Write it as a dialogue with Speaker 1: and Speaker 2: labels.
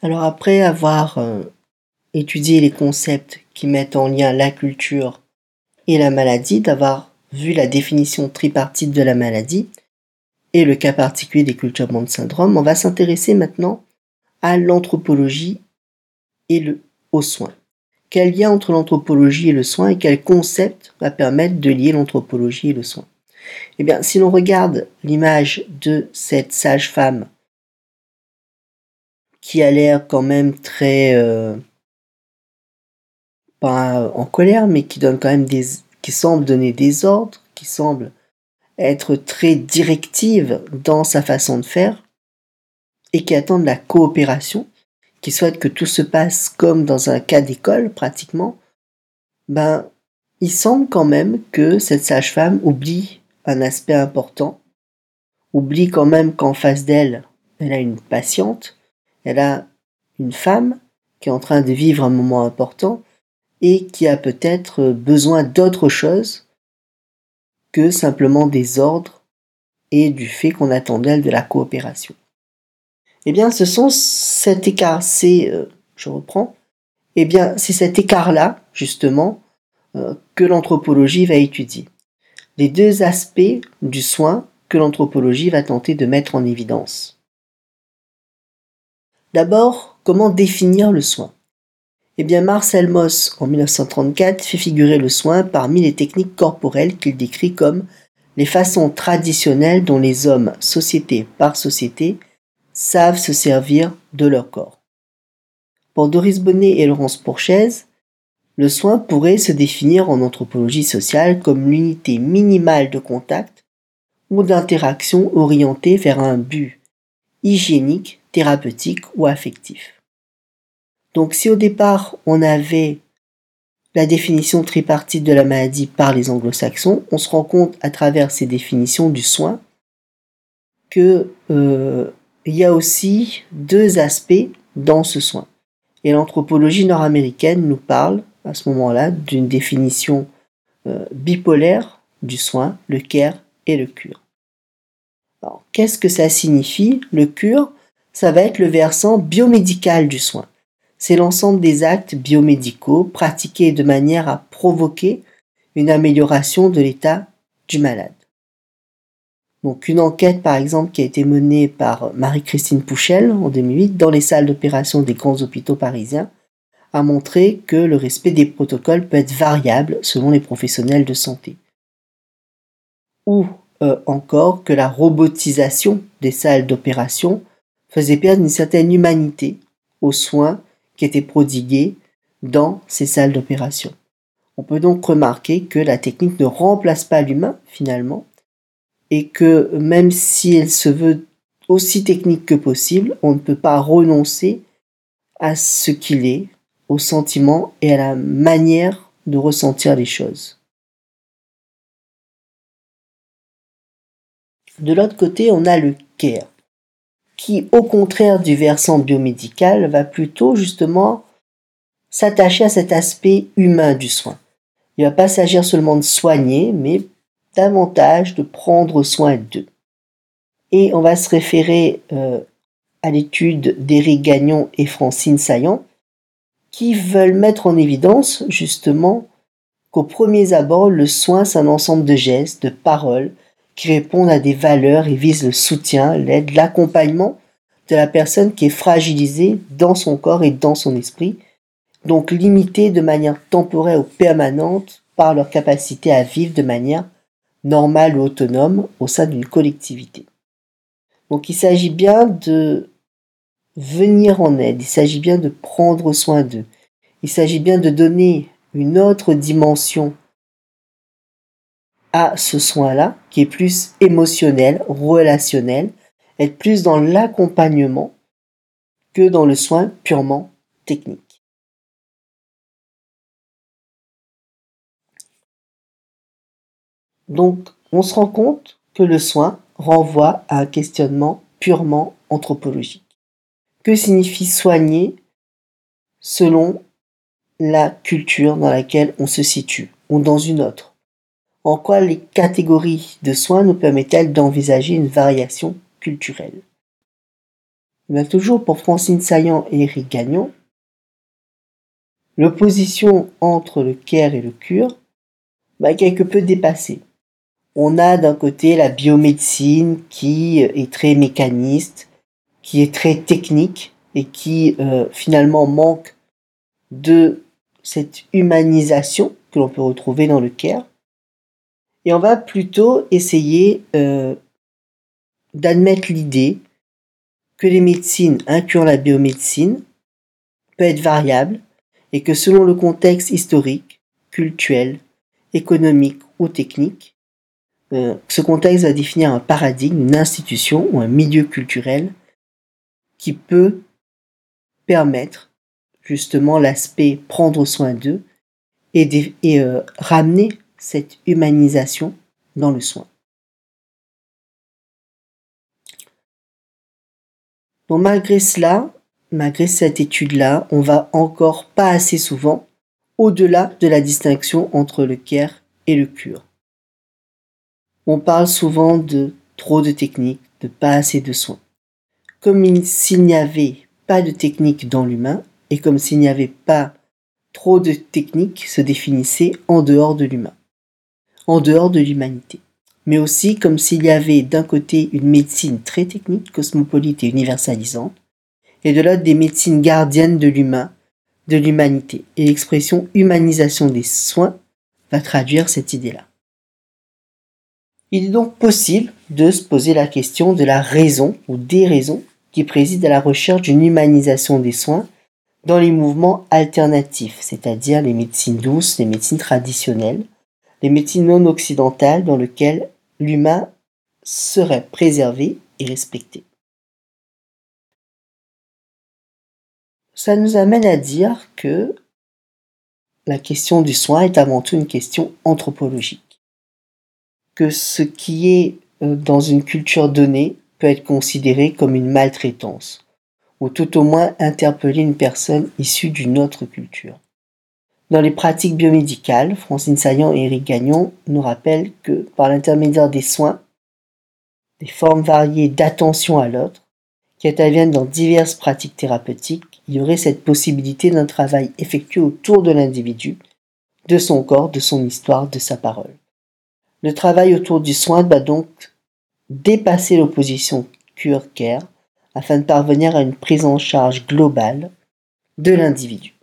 Speaker 1: Alors après avoir euh, étudié les concepts qui mettent en lien la culture et la maladie, d'avoir vu la définition tripartite de la maladie et le cas particulier des culture bond syndrome, on va s'intéresser maintenant à l'anthropologie et le, aux soins. Quel lien entre l'anthropologie et le soin et quel concept va permettre de lier l'anthropologie et le soin? Eh bien, si l'on regarde l'image de cette sage-femme qui a l'air quand même très euh, pas en colère, mais qui donne quand même des, qui semble donner des ordres, qui semble être très directive dans sa façon de faire et qui attend de la coopération, qui souhaite que tout se passe comme dans un cas d'école pratiquement, ben il semble quand même que cette sage-femme oublie un aspect important, oublie quand même qu'en face d'elle, elle a une patiente elle a une femme qui est en train de vivre un moment important et qui a peut-être besoin d'autre chose que simplement des ordres et du fait qu'on attend d'elle de la coopération. Eh bien, ce sont cet écart, c'est, euh, je reprends, eh bien, c'est cet écart-là, justement, euh, que l'anthropologie va étudier. Les deux aspects du soin que l'anthropologie va tenter de mettre en évidence. D'abord, comment définir le soin? Eh bien, Marcel Moss, en 1934, fait figurer le soin parmi les techniques corporelles qu'il décrit comme les façons traditionnelles dont les hommes, société par société, savent se servir de leur corps. Pour Doris Bonnet et Laurence Pourchez, le soin pourrait se définir en anthropologie sociale comme l'unité minimale de contact ou d'interaction orientée vers un but hygiénique thérapeutique ou affectif. Donc si au départ on avait la définition tripartite de la maladie par les anglo-saxons, on se rend compte à travers ces définitions du soin que euh, il y a aussi deux aspects dans ce soin. Et l'anthropologie nord-américaine nous parle à ce moment-là d'une définition euh, bipolaire du soin, le care et le cure. Qu'est-ce que ça signifie? Le cure, ça va être le versant biomédical du soin. C'est l'ensemble des actes biomédicaux pratiqués de manière à provoquer une amélioration de l'état du malade. Donc une enquête par exemple qui a été menée par Marie-Christine Pouchel en 2008 dans les salles d'opération des grands hôpitaux parisiens a montré que le respect des protocoles peut être variable selon les professionnels de santé. Ou euh, encore que la robotisation des salles d'opération faisait perdre une certaine humanité aux soins qui étaient prodigués dans ces salles d'opération. On peut donc remarquer que la technique ne remplace pas l'humain finalement et que même si elle se veut aussi technique que possible, on ne peut pas renoncer à ce qu'il est, au sentiment et à la manière de ressentir les choses. De l'autre côté, on a le care qui, au contraire du versant biomédical, va plutôt justement s'attacher à cet aspect humain du soin. Il ne va pas s'agir seulement de soigner, mais davantage de prendre soin d'eux. Et on va se référer euh, à l'étude d'Éric Gagnon et Francine Saillant, qui veulent mettre en évidence justement qu'au premier abord, le soin, c'est un ensemble de gestes, de paroles, qui répondent à des valeurs et visent le soutien, l'aide, l'accompagnement de la personne qui est fragilisée dans son corps et dans son esprit, donc limitée de manière temporaire ou permanente par leur capacité à vivre de manière normale ou autonome au sein d'une collectivité. Donc il s'agit bien de venir en aide, il s'agit bien de prendre soin d'eux, il s'agit bien de donner une autre dimension à ce soin-là, qui est plus émotionnel, relationnel, être plus dans l'accompagnement que dans le soin purement technique. Donc, on se rend compte que le soin renvoie à un questionnement purement anthropologique. Que signifie soigner selon la culture dans laquelle on se situe ou dans une autre? En quoi les catégories de soins nous permettent-elles d'envisager une variation culturelle? Mais toujours pour Francine Saillant et Eric Gagnon, l'opposition entre le care et le cure va quelque peu dépassée. On a d'un côté la biomédecine qui est très mécaniste, qui est très technique et qui euh, finalement manque de cette humanisation que l'on peut retrouver dans le care. Et on va plutôt essayer euh, d'admettre l'idée que les médecines, incluant la biomédecine, peut être variable et que selon le contexte historique, culturel, économique ou technique, euh, ce contexte va définir un paradigme, une institution ou un milieu culturel qui peut permettre justement l'aspect prendre soin d'eux et, euh, ramener cette humanisation dans le soin. Donc malgré cela, malgré cette étude-là, on va encore pas assez souvent au-delà de la distinction entre le care et le cure. On parle souvent de trop de techniques, de pas assez de soins. Comme s'il n'y avait pas de technique dans l'humain, et comme s'il n'y avait pas trop de techniques se définissaient en dehors de l'humain, en dehors de l'humanité. Mais aussi comme s'il y avait d'un côté une médecine très technique, cosmopolite et universalisante, et de l'autre des médecines gardiennes de l'humain, de l'humanité. Et l'expression humanisation des soins va traduire cette idée-là. Il est donc possible de se poser la question de la raison ou des raisons qui président à la recherche d'une humanisation des soins dans les mouvements alternatifs, c'est-à-dire les médecines douces, les médecines traditionnelles, les médecines non occidentales dans lesquelles l'humain serait préservé et respecté. Ça nous amène à dire que la question du soin est avant tout une question anthropologique. Que ce qui est euh, dans une culture donnée peut être considéré comme une maltraitance, ou tout au moins interpeller une personne issue d'une autre culture. Dans les pratiques biomédicales, Francine Saillant et Eric Gagnon nous rappellent que par l'intermédiaire des soins, des formes variées d'attention à l'autre, qui interviennent dans diverses pratiques thérapeutiques, il y aurait cette possibilité d'un travail effectué autour de l'individu, de son corps, de son histoire, de sa parole. Le travail autour du soin doit donc dépasser l'opposition cure-care afin de parvenir à une prise en charge globale de l'individu.